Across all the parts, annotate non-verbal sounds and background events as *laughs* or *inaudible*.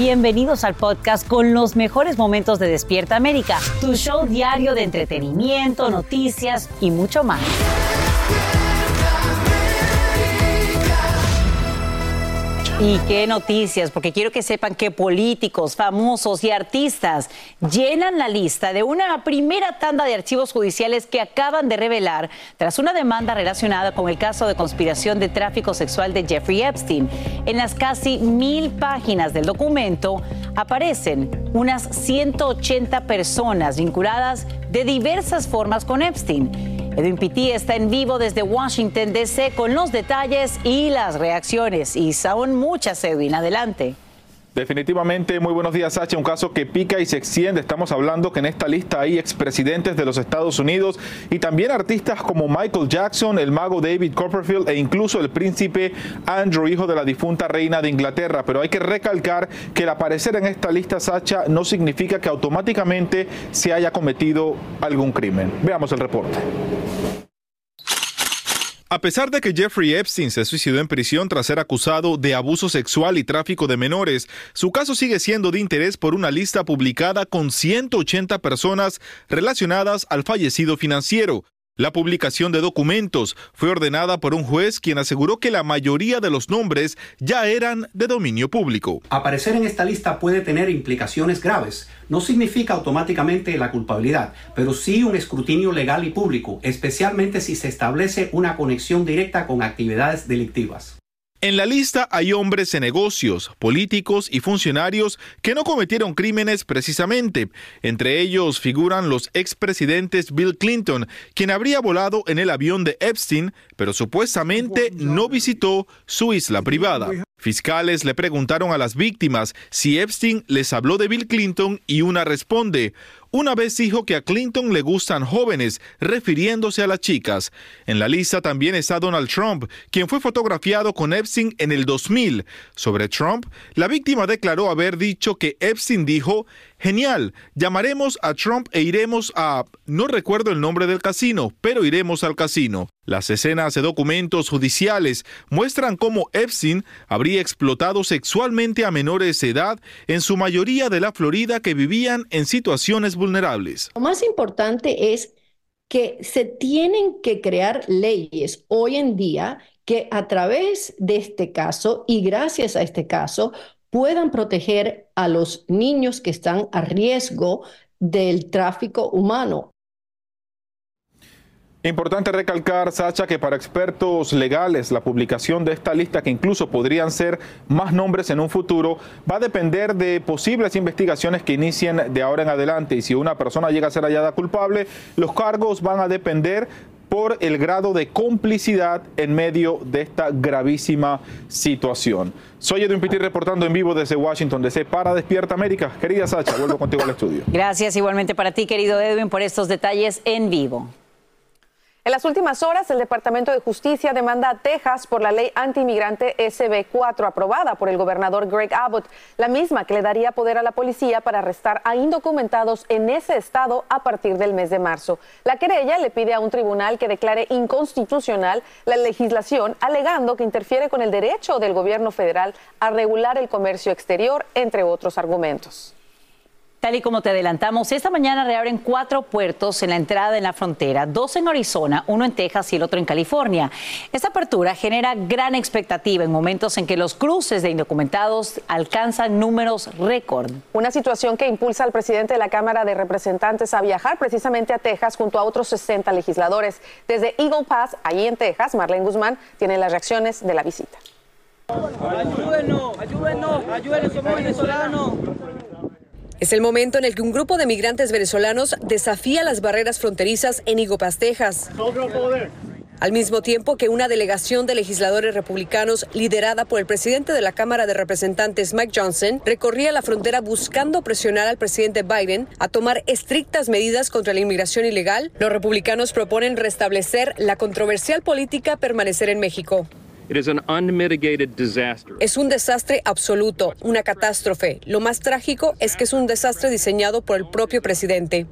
Bienvenidos al podcast con los mejores momentos de Despierta América, tu show diario de entretenimiento, noticias y mucho más. Y qué noticias, porque quiero que sepan que políticos, famosos y artistas llenan la lista de una primera tanda de archivos judiciales que acaban de revelar tras una demanda relacionada con el caso de conspiración de tráfico sexual de Jeffrey Epstein. En las casi mil páginas del documento aparecen unas 180 personas vinculadas de diversas formas con Epstein. Edwin Pitti está en vivo desde Washington, D.C. con los detalles y las reacciones. Y son muchas, Edwin. Adelante. Definitivamente, muy buenos días, Sacha. Un caso que pica y se extiende. Estamos hablando que en esta lista hay expresidentes de los Estados Unidos y también artistas como Michael Jackson, el mago David Copperfield e incluso el príncipe Andrew, hijo de la difunta reina de Inglaterra. Pero hay que recalcar que el aparecer en esta lista, Sacha, no significa que automáticamente se haya cometido algún crimen. Veamos el reporte. A pesar de que Jeffrey Epstein se suicidó en prisión tras ser acusado de abuso sexual y tráfico de menores, su caso sigue siendo de interés por una lista publicada con 180 personas relacionadas al fallecido financiero. La publicación de documentos fue ordenada por un juez quien aseguró que la mayoría de los nombres ya eran de dominio público. Aparecer en esta lista puede tener implicaciones graves. No significa automáticamente la culpabilidad, pero sí un escrutinio legal y público, especialmente si se establece una conexión directa con actividades delictivas. En la lista hay hombres en negocios, políticos y funcionarios que no cometieron crímenes precisamente. Entre ellos figuran los expresidentes Bill Clinton, quien habría volado en el avión de Epstein, pero supuestamente no visitó su isla privada. Fiscales le preguntaron a las víctimas si Epstein les habló de Bill Clinton y una responde, una vez dijo que a Clinton le gustan jóvenes, refiriéndose a las chicas. En la lista también está Donald Trump, quien fue fotografiado con Epstein en el 2000. Sobre Trump, la víctima declaró haber dicho que Epstein dijo, genial, llamaremos a Trump e iremos a... no recuerdo el nombre del casino, pero iremos al casino. Las escenas de documentos judiciales muestran cómo Epstein habría explotado sexualmente a menores de edad, en su mayoría de la Florida que vivían en situaciones vulnerables. Lo más importante es que se tienen que crear leyes hoy en día que a través de este caso y gracias a este caso puedan proteger a los niños que están a riesgo del tráfico humano. Importante recalcar, Sacha, que para expertos legales la publicación de esta lista, que incluso podrían ser más nombres en un futuro, va a depender de posibles investigaciones que inicien de ahora en adelante. Y si una persona llega a ser hallada culpable, los cargos van a depender por el grado de complicidad en medio de esta gravísima situación. Soy Edwin Pitti reportando en vivo desde Washington DC para Despierta América. Querida Sacha, vuelvo contigo al estudio. Gracias igualmente para ti, querido Edwin, por estos detalles en vivo. En las últimas horas, el Departamento de Justicia demanda a Texas por la ley antimigrante SB4 aprobada por el gobernador Greg Abbott, la misma que le daría poder a la policía para arrestar a indocumentados en ese estado a partir del mes de marzo. La querella le pide a un tribunal que declare inconstitucional la legislación, alegando que interfiere con el derecho del gobierno federal a regular el comercio exterior, entre otros argumentos. Tal y como te adelantamos, esta mañana reabren cuatro puertos en la entrada en la frontera, dos en Arizona, uno en Texas y el otro en California. Esta apertura genera gran expectativa en momentos en que los cruces de indocumentados alcanzan números récord. Una situación que impulsa al presidente de la Cámara de Representantes a viajar precisamente a Texas junto a otros 60 legisladores. Desde Eagle Pass, allí en Texas, Marlene Guzmán tiene las reacciones de la visita. Ayúdenos, ayúdenos, ayúdenos, somos venezolanos. Es el momento en el que un grupo de migrantes venezolanos desafía las barreras fronterizas en Igopas, Texas. Al mismo tiempo que una delegación de legisladores republicanos liderada por el presidente de la Cámara de Representantes Mike Johnson recorría la frontera buscando presionar al presidente Biden a tomar estrictas medidas contra la inmigración ilegal, los republicanos proponen restablecer la controversial política permanecer en México. Es un desastre absoluto, una catástrofe. Lo más trágico es que es un desastre diseñado por el propio presidente.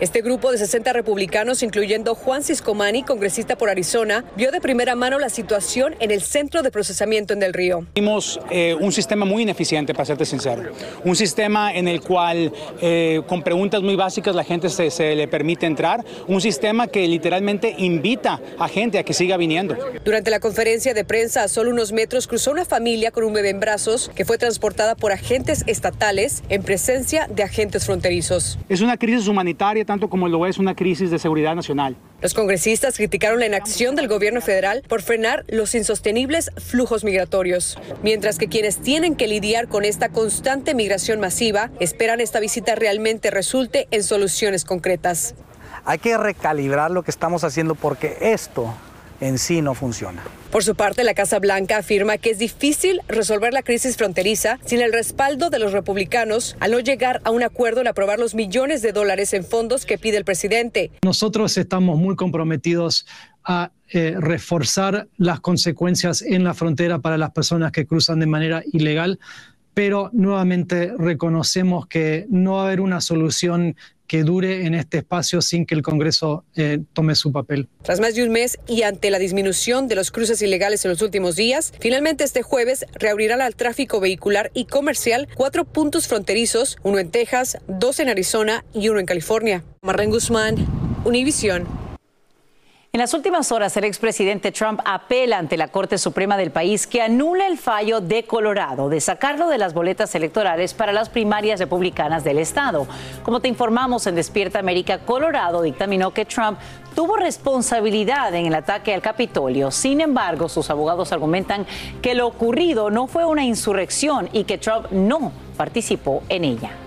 Este grupo de 60 republicanos, incluyendo Juan Ciscomani, congresista por Arizona, vio de primera mano la situación en el centro de procesamiento en Del Río. Vimos eh, un sistema muy ineficiente, para serte sincero. Un sistema en el cual, eh, con preguntas muy básicas, la gente se, se le permite entrar. Un sistema que literalmente invita a gente a que siga viniendo. Durante la conferencia de prensa, a solo unos metros, cruzó una familia con un bebé en brazos que fue transportada por agentes estatales en presencia de agentes fronterizos. Es una crisis humanitaria tanto como lo es una crisis de seguridad nacional. Los congresistas criticaron la inacción del gobierno federal por frenar los insostenibles flujos migratorios, mientras que quienes tienen que lidiar con esta constante migración masiva esperan esta visita realmente resulte en soluciones concretas. Hay que recalibrar lo que estamos haciendo porque esto en sí no funciona. Por su parte, la Casa Blanca afirma que es difícil resolver la crisis fronteriza sin el respaldo de los republicanos al no llegar a un acuerdo en aprobar los millones de dólares en fondos que pide el presidente. Nosotros estamos muy comprometidos a eh, reforzar las consecuencias en la frontera para las personas que cruzan de manera ilegal, pero nuevamente reconocemos que no va a haber una solución que dure en este espacio sin que el Congreso eh, tome su papel. Tras más de un mes y ante la disminución de los cruces ilegales en los últimos días, finalmente este jueves reabrirán al tráfico vehicular y comercial cuatro puntos fronterizos, uno en Texas, dos en Arizona y uno en California. Marren Guzmán, Univisión. En las últimas horas, el expresidente Trump apela ante la Corte Suprema del país que anule el fallo de Colorado de sacarlo de las boletas electorales para las primarias republicanas del estado. Como te informamos en Despierta América, Colorado dictaminó que Trump tuvo responsabilidad en el ataque al Capitolio. Sin embargo, sus abogados argumentan que lo ocurrido no fue una insurrección y que Trump no participó en ella.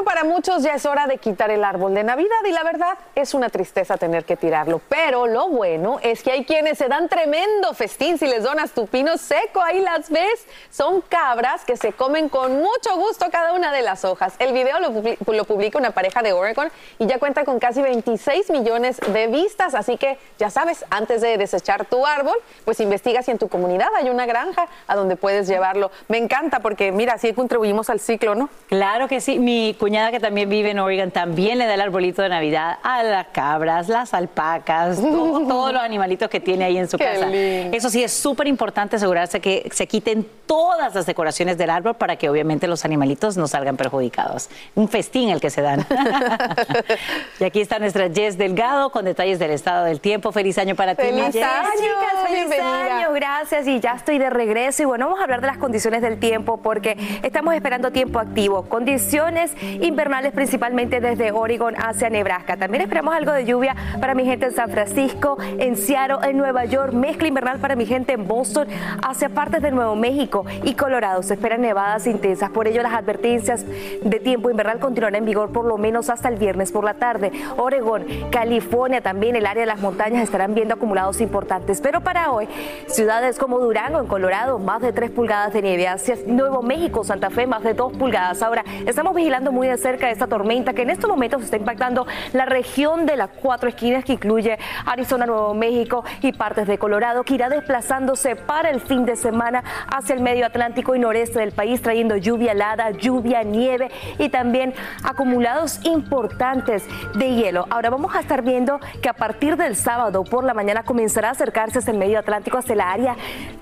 Bueno, para muchos ya es hora de quitar el árbol de Navidad y la verdad es una tristeza tener que tirarlo. Pero lo bueno es que hay quienes se dan tremendo festín si les donas tu pino seco. Ahí las ves. Son cabras que se comen con mucho gusto cada una de las hojas. El video lo, lo publica una pareja de Oregon y ya cuenta con casi 26 millones de vistas. Así que ya sabes, antes de desechar tu árbol, pues investiga si en tu comunidad hay una granja a donde puedes llevarlo. Me encanta porque mira, así contribuimos al ciclo, ¿no? Claro que sí. Mi cuñada que también vive en Oregon también le da el arbolito de Navidad a las cabras, las alpacas, *laughs* todo- todos los animalitos que tiene ahí en su Qué casa. lindo. Eso sí, es súper importante asegurarse que se quiten todas las decoraciones del árbol para que obviamente los animalitos no salgan perjudicados. Un festín el que se dan. *laughs* y aquí está nuestra Jess Delgado con detalles del estado del tiempo. Feliz año para ti, mi ¡Feliz Jess. año! chicas, feliz Bienvenida. año, gracias y ya estoy de regreso y bueno, vamos a hablar de las condiciones del tiempo porque estamos esperando tiempo activo, condiciones invernales principalmente desde Oregon hacia Nebraska. También esperamos algo de lluvia para mi gente en San Francisco, en Seattle, en Nueva York, mezcla invernal para mi gente en Boston, hacia partes de Nuevo México y Colorado. Se esperan nevadas intensas, por ello las advertencias de tiempo invernal continuarán en vigor por lo menos hasta el viernes por la tarde. Oregon, California, también el área de las montañas estarán viendo acumulados importantes. Pero para hoy, ciudades como Durango, en Colorado, más de 3 pulgadas de nieve. Hacia Nuevo México, Santa Fe, más de 2 pulgadas. Ahora, estamos vigilando muy de cerca esta tormenta que en estos momentos está impactando la región de las cuatro esquinas que incluye Arizona, Nuevo México y partes de Colorado, que irá desplazándose para el fin de semana hacia el medio Atlántico y noreste del país, trayendo lluvia helada, lluvia, nieve y también acumulados importantes de hielo. Ahora vamos a estar viendo que a partir del sábado por la mañana comenzará a acercarse hacia el medio Atlántico, hacia la área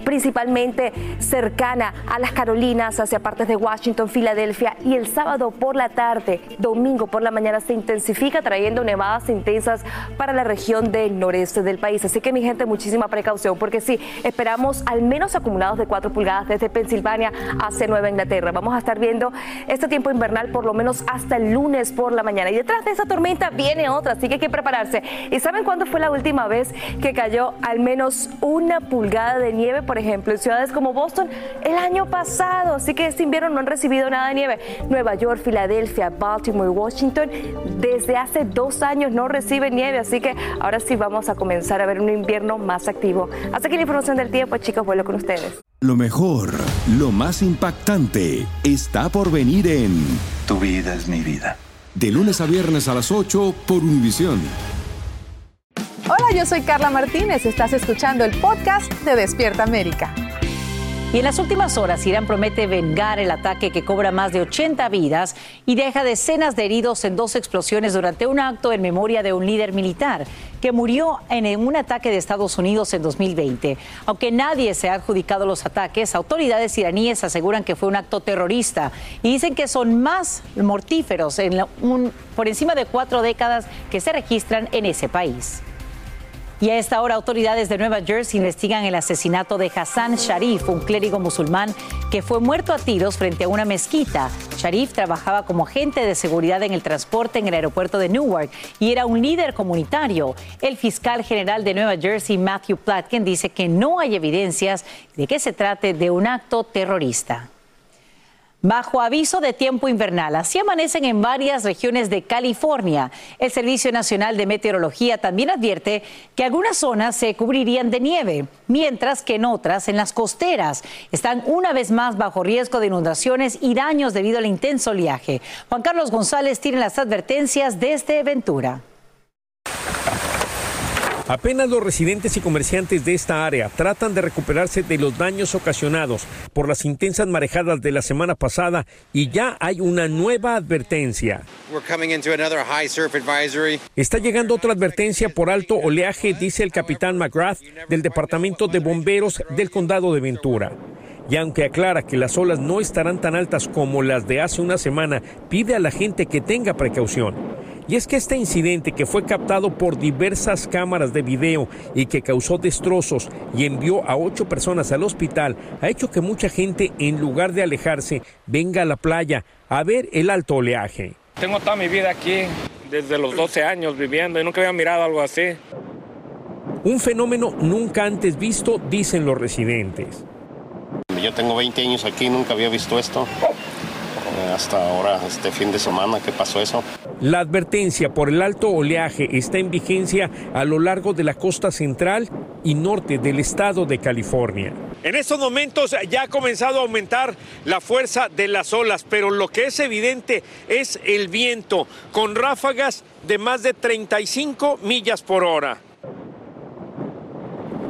principalmente cercana a las Carolinas, hacia partes de Washington, Filadelfia y el sábado por la tarde, domingo por la mañana se intensifica trayendo nevadas intensas para la región del noreste del país. Así que mi gente, muchísima precaución porque sí, esperamos al menos acumulados de 4 pulgadas desde Pensilvania hacia Nueva Inglaterra. Vamos a estar viendo este tiempo invernal por lo menos hasta el lunes por la mañana. Y detrás de esa tormenta viene otra, así que hay que prepararse. ¿Y saben cuándo fue la última vez que cayó al menos una pulgada? de nieve, por ejemplo, en ciudades como Boston el año pasado. Así que este invierno no han recibido nada de nieve. Nueva York, Filadelfia, Baltimore, Washington, desde hace dos años no reciben nieve. Así que ahora sí vamos a comenzar a ver un invierno más activo. Hasta aquí la información del tiempo, chicos, vuelvo con ustedes. Lo mejor, lo más impactante, está por venir en Tu vida es mi vida. De lunes a viernes a las 8 por Univisión. Hola, yo soy Carla Martínez. Estás escuchando el podcast de Despierta América. Y en las últimas horas, Irán promete vengar el ataque que cobra más de 80 vidas y deja decenas de heridos en dos explosiones durante un acto en memoria de un líder militar que murió en un ataque de Estados Unidos en 2020. Aunque nadie se ha adjudicado los ataques, autoridades iraníes aseguran que fue un acto terrorista y dicen que son más mortíferos por encima de cuatro décadas que se registran en ese país. Y a esta hora autoridades de Nueva Jersey investigan el asesinato de Hassan Sharif, un clérigo musulmán que fue muerto a tiros frente a una mezquita. Sharif trabajaba como agente de seguridad en el transporte en el aeropuerto de Newark y era un líder comunitario. El fiscal general de Nueva Jersey, Matthew Platkin, dice que no hay evidencias de que se trate de un acto terrorista bajo aviso de tiempo invernal. Así amanecen en varias regiones de California. El Servicio Nacional de Meteorología también advierte que algunas zonas se cubrirían de nieve, mientras que en otras, en las costeras, están una vez más bajo riesgo de inundaciones y daños debido al intenso oleaje. Juan Carlos González tiene las advertencias desde Ventura. Apenas los residentes y comerciantes de esta área tratan de recuperarse de los daños ocasionados por las intensas marejadas de la semana pasada y ya hay una nueva advertencia. Está llegando otra advertencia por alto oleaje, dice el capitán McGrath del Departamento de Bomberos del Condado de Ventura. Y aunque aclara que las olas no estarán tan altas como las de hace una semana, pide a la gente que tenga precaución. Y es que este incidente que fue captado por diversas cámaras de video y que causó destrozos y envió a ocho personas al hospital ha hecho que mucha gente en lugar de alejarse venga a la playa a ver el alto oleaje. Tengo toda mi vida aquí, desde los 12 años viviendo y nunca había mirado algo así. Un fenómeno nunca antes visto, dicen los residentes. Yo tengo 20 años aquí, nunca había visto esto. Eh, hasta ahora, este fin de semana, que pasó eso. La advertencia por el alto oleaje está en vigencia a lo largo de la costa central y norte del estado de California. En estos momentos ya ha comenzado a aumentar la fuerza de las olas, pero lo que es evidente es el viento, con ráfagas de más de 35 millas por hora.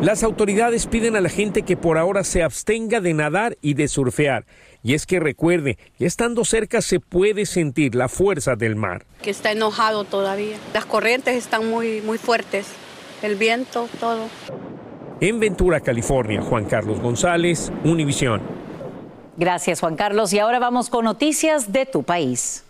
Las autoridades piden a la gente que por ahora se abstenga de nadar y de surfear. Y es que recuerde, ya estando cerca se puede sentir la fuerza del mar. Que está enojado todavía. Las corrientes están muy, muy fuertes. El viento, todo. En Ventura, California, Juan Carlos González, Univisión. Gracias, Juan Carlos. Y ahora vamos con noticias de tu país.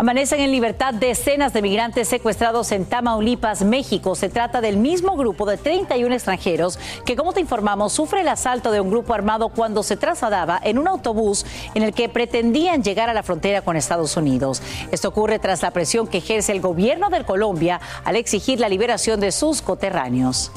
Amanecen en libertad decenas de migrantes secuestrados en Tamaulipas, México. Se trata del mismo grupo de 31 extranjeros que, como te informamos, sufre el asalto de un grupo armado cuando se trasladaba en un autobús en el que pretendían llegar a la frontera con Estados Unidos. Esto ocurre tras la presión que ejerce el gobierno de Colombia al exigir la liberación de sus coterráneos.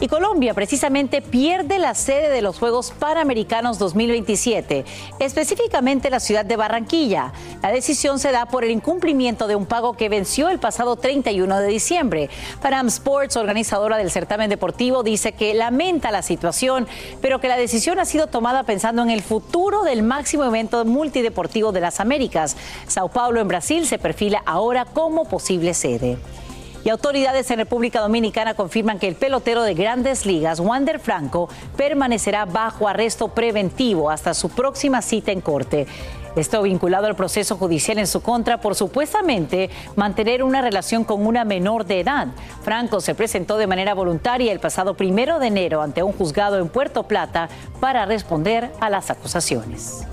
Y Colombia precisamente pierde la sede de los Juegos Panamericanos 2027, específicamente la ciudad de Barranquilla. La decisión se da por el incumplimiento de un pago que venció el pasado 31 de diciembre. Panam Sports, organizadora del certamen deportivo, dice que lamenta la situación, pero que la decisión ha sido tomada pensando en el futuro del máximo evento multideportivo de las Américas. Sao Paulo en Brasil se perfila ahora como posible sede. Y autoridades en República Dominicana confirman que el pelotero de grandes ligas, Wander Franco, permanecerá bajo arresto preventivo hasta su próxima cita en corte. Esto vinculado al proceso judicial en su contra por supuestamente mantener una relación con una menor de edad. Franco se presentó de manera voluntaria el pasado primero de enero ante un juzgado en Puerto Plata para responder a las acusaciones.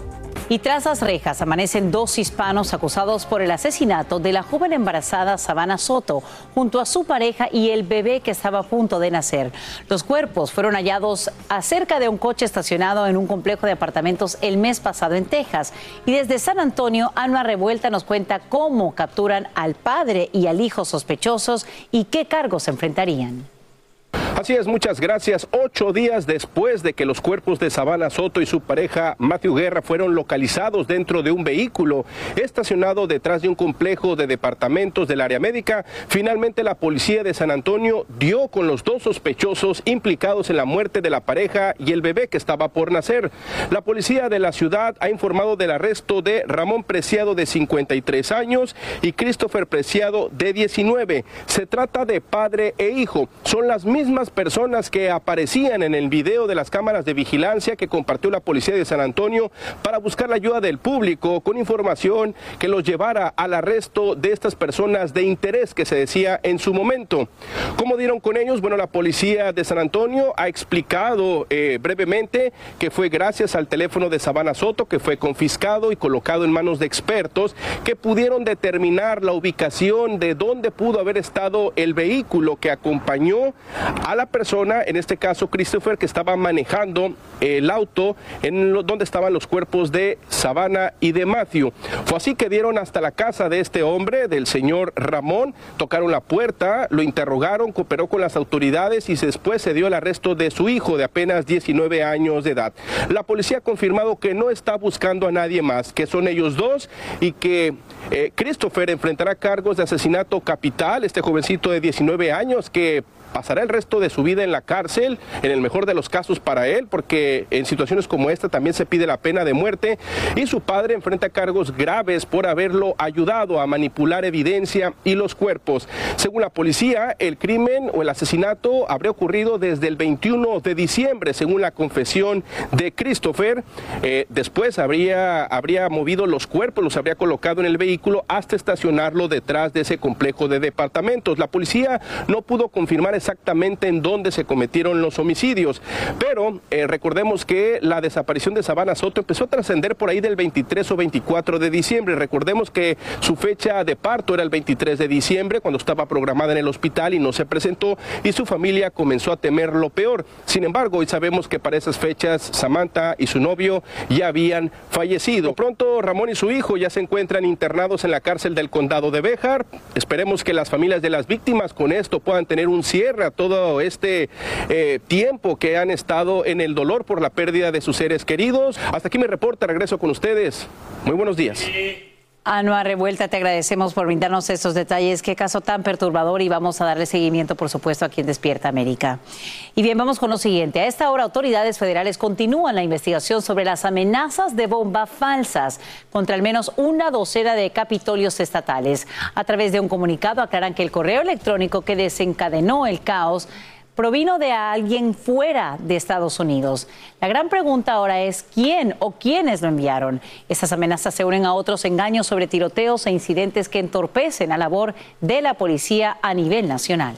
Y tras las rejas amanecen dos hispanos acusados por el asesinato de la joven embarazada Sabana Soto junto a su pareja y el bebé que estaba a punto de nacer. Los cuerpos fueron hallados acerca de un coche estacionado en un complejo de apartamentos el mes pasado en Texas. Y desde San Antonio, Ana Revuelta nos cuenta cómo capturan al padre y al hijo sospechosos y qué cargos enfrentarían. Así es, muchas gracias. Ocho días después de que los cuerpos de Sabana Soto y su pareja Matthew Guerra fueron localizados dentro de un vehículo estacionado detrás de un complejo de departamentos del área médica, finalmente la policía de San Antonio dio con los dos sospechosos implicados en la muerte de la pareja y el bebé que estaba por nacer. La policía de la ciudad ha informado del arresto de Ramón Preciado de 53 años y Christopher Preciado de 19. Se trata de padre e hijo. Son las mismas personas que aparecían en el video de las cámaras de vigilancia que compartió la policía de San Antonio para buscar la ayuda del público con información que los llevara al arresto de estas personas de interés que se decía en su momento. ¿Cómo dieron con ellos? Bueno, la policía de San Antonio ha explicado eh, brevemente que fue gracias al teléfono de Sabana Soto que fue confiscado y colocado en manos de expertos que pudieron determinar la ubicación de dónde pudo haber estado el vehículo que acompañó a la persona, en este caso Christopher, que estaba manejando el auto en donde estaban los cuerpos de Sabana y de Matthew. Fue así que dieron hasta la casa de este hombre, del señor Ramón, tocaron la puerta, lo interrogaron, cooperó con las autoridades y después se dio el arresto de su hijo de apenas 19 años de edad. La policía ha confirmado que no está buscando a nadie más, que son ellos dos y que eh, Christopher enfrentará cargos de asesinato capital, este jovencito de 19 años que pasará el resto de su vida en la cárcel, en el mejor de los casos para él, porque en situaciones como esta también se pide la pena de muerte, y su padre enfrenta cargos graves por haberlo ayudado a manipular evidencia y los cuerpos. Según la policía, el crimen o el asesinato habría ocurrido desde el 21 de diciembre, según la confesión de Christopher. Eh, después habría, habría movido los cuerpos, los habría colocado en el vehículo hasta estacionarlo detrás de ese complejo de departamentos. La policía no pudo confirmar exactamente en dónde se cometieron los homicidios. Pero eh, recordemos que la desaparición de Sabana Soto empezó a trascender por ahí del 23 o 24 de diciembre. Recordemos que su fecha de parto era el 23 de diciembre, cuando estaba programada en el hospital y no se presentó, y su familia comenzó a temer lo peor. Sin embargo, hoy sabemos que para esas fechas Samantha y su novio ya habían fallecido. Pronto Ramón y su hijo ya se encuentran internados en la cárcel del condado de Béjar. Esperemos que las familias de las víctimas con esto puedan tener un cierre todo este eh, tiempo que han estado en el dolor por la pérdida de sus seres queridos. Hasta aquí mi reporte, regreso con ustedes. Muy buenos días. Anua Revuelta, te agradecemos por brindarnos estos detalles. Qué caso tan perturbador y vamos a darle seguimiento, por supuesto, a quien Despierta América. Y bien, vamos con lo siguiente. A esta hora, autoridades federales continúan la investigación sobre las amenazas de bomba falsas contra al menos una docena de capitolios estatales. A través de un comunicado aclaran que el correo electrónico que desencadenó el caos provino de alguien fuera de Estados Unidos. La gran pregunta ahora es quién o quiénes lo enviaron. Estas amenazas se unen a otros engaños sobre tiroteos e incidentes que entorpecen la labor de la policía a nivel nacional.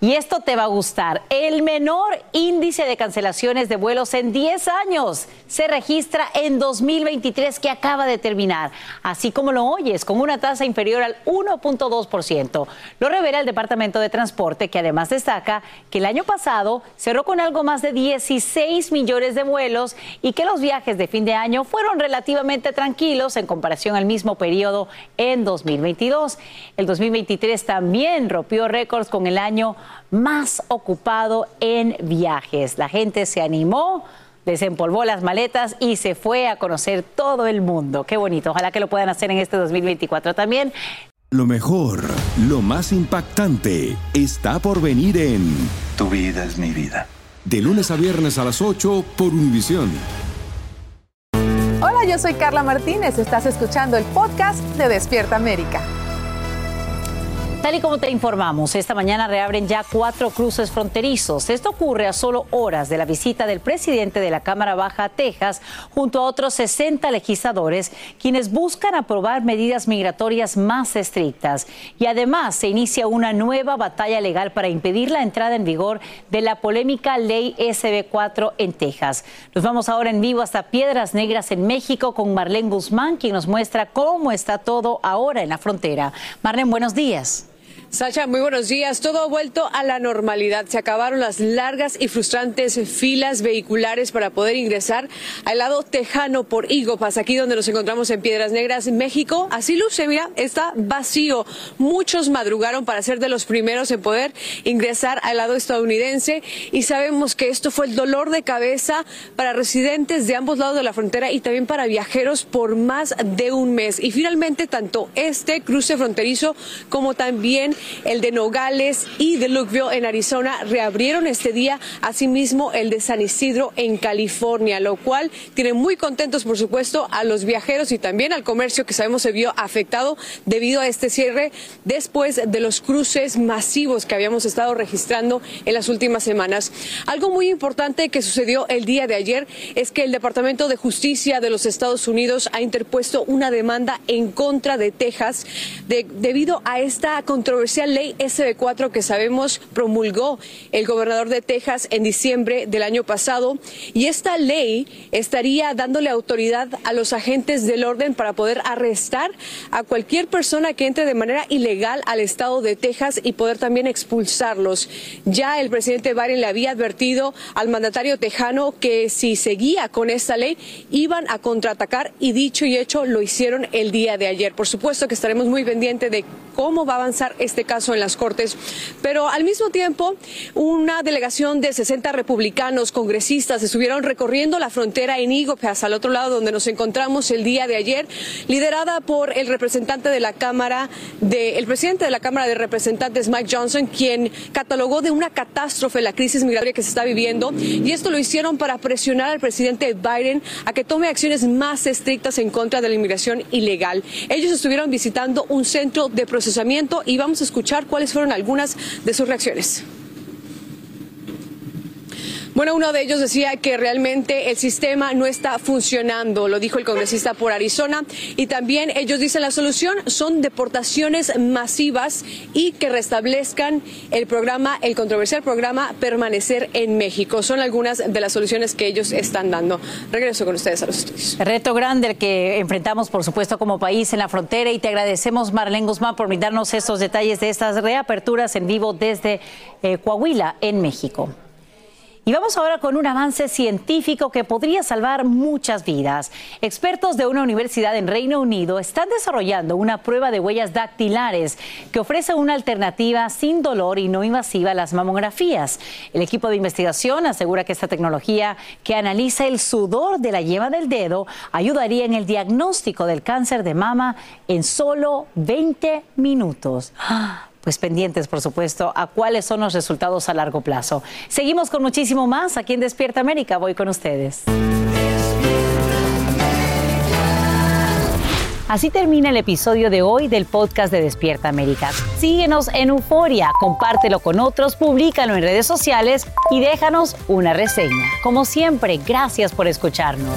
Y esto te va a gustar. El menor índice de cancelaciones de vuelos en 10 años se registra en 2023 que acaba de terminar, así como lo oyes, con una tasa inferior al 1.2%. Lo revela el Departamento de Transporte, que además destaca que el año pasado cerró con algo más de 16 millones de vuelos y que los viajes de fin de año fueron relativamente tranquilos en comparación al mismo periodo en 2022. El 2023 también rompió récords con el año más ocupado en viajes. La gente se animó, desempolvó las maletas y se fue a conocer todo el mundo. Qué bonito. Ojalá que lo puedan hacer en este 2024 también. Lo mejor, lo más impactante, está por venir en Tu vida es mi vida. De lunes a viernes a las 8 por Univisión. Hola, yo soy Carla Martínez. Estás escuchando el podcast de Despierta América. Tal y como te informamos, esta mañana reabren ya cuatro cruces fronterizos. Esto ocurre a solo horas de la visita del presidente de la Cámara Baja a Texas junto a otros 60 legisladores quienes buscan aprobar medidas migratorias más estrictas. Y además se inicia una nueva batalla legal para impedir la entrada en vigor de la polémica ley SB4 en Texas. Nos vamos ahora en vivo hasta Piedras Negras en México con Marlene Guzmán, quien nos muestra cómo está todo ahora en la frontera. Marlene, buenos días. Sacha, muy buenos días. Todo ha vuelto a la normalidad. Se acabaron las largas y frustrantes filas vehiculares para poder ingresar al lado tejano por Igopas, aquí donde nos encontramos en Piedras Negras, México. Así luce, mira, está vacío. Muchos madrugaron para ser de los primeros en poder ingresar al lado estadounidense y sabemos que esto fue el dolor de cabeza para residentes de ambos lados de la frontera y también para viajeros por más de un mes. Y finalmente, tanto este cruce fronterizo como también el de Nogales y de Lukeville en Arizona reabrieron este día, asimismo el de San Isidro en California, lo cual tiene muy contentos, por supuesto, a los viajeros y también al comercio que sabemos se vio afectado debido a este cierre después de los cruces masivos que habíamos estado registrando en las últimas semanas. Algo muy importante que sucedió el día de ayer es que el Departamento de Justicia de los Estados Unidos ha interpuesto una demanda en contra de Texas debido a esta controversia ley SB4 que sabemos promulgó el gobernador de Texas en diciembre del año pasado. Y esta ley estaría dándole autoridad a los agentes del orden para poder arrestar a cualquier persona que entre de manera ilegal al estado de Texas y poder también expulsarlos. Ya el presidente Biden le había advertido al mandatario tejano que si seguía con esta ley iban a contraatacar y dicho y hecho lo hicieron el día de ayer. Por supuesto que estaremos muy pendientes de cómo va a avanzar este caso en las Cortes, pero al mismo tiempo una delegación de 60 republicanos congresistas estuvieron recorriendo la frontera en Eagle al otro lado donde nos encontramos el día de ayer, liderada por el representante de la Cámara, de, el presidente de la Cámara de Representantes, Mike Johnson, quien catalogó de una catástrofe la crisis migratoria que se está viviendo, y esto lo hicieron para presionar al presidente Biden a que tome acciones más estrictas en contra de la inmigración ilegal. Ellos estuvieron visitando un centro de procesamiento y vamos a escuchar cuáles fueron algunas de sus reacciones. Bueno, uno de ellos decía que realmente el sistema no está funcionando, lo dijo el congresista por Arizona, y también ellos dicen la solución son deportaciones masivas y que restablezcan el programa, el controversial programa Permanecer en México. Son algunas de las soluciones que ellos están dando. Regreso con ustedes a los estudios. Reto grande el que enfrentamos, por supuesto, como país en la frontera y te agradecemos, Marlene Guzmán, por brindarnos estos detalles de estas reaperturas en vivo desde eh, Coahuila, en México. Y vamos ahora con un avance científico que podría salvar muchas vidas. Expertos de una universidad en Reino Unido están desarrollando una prueba de huellas dactilares que ofrece una alternativa sin dolor y no invasiva a las mamografías. El equipo de investigación asegura que esta tecnología que analiza el sudor de la yema del dedo ayudaría en el diagnóstico del cáncer de mama en solo 20 minutos. ¡Ah! Pues pendientes, por supuesto, a cuáles son los resultados a largo plazo. Seguimos con muchísimo más aquí en Despierta América. Voy con ustedes. Así termina el episodio de hoy del podcast de Despierta América. Síguenos en Euforia, compártelo con otros, públicalo en redes sociales y déjanos una reseña. Como siempre, gracias por escucharnos.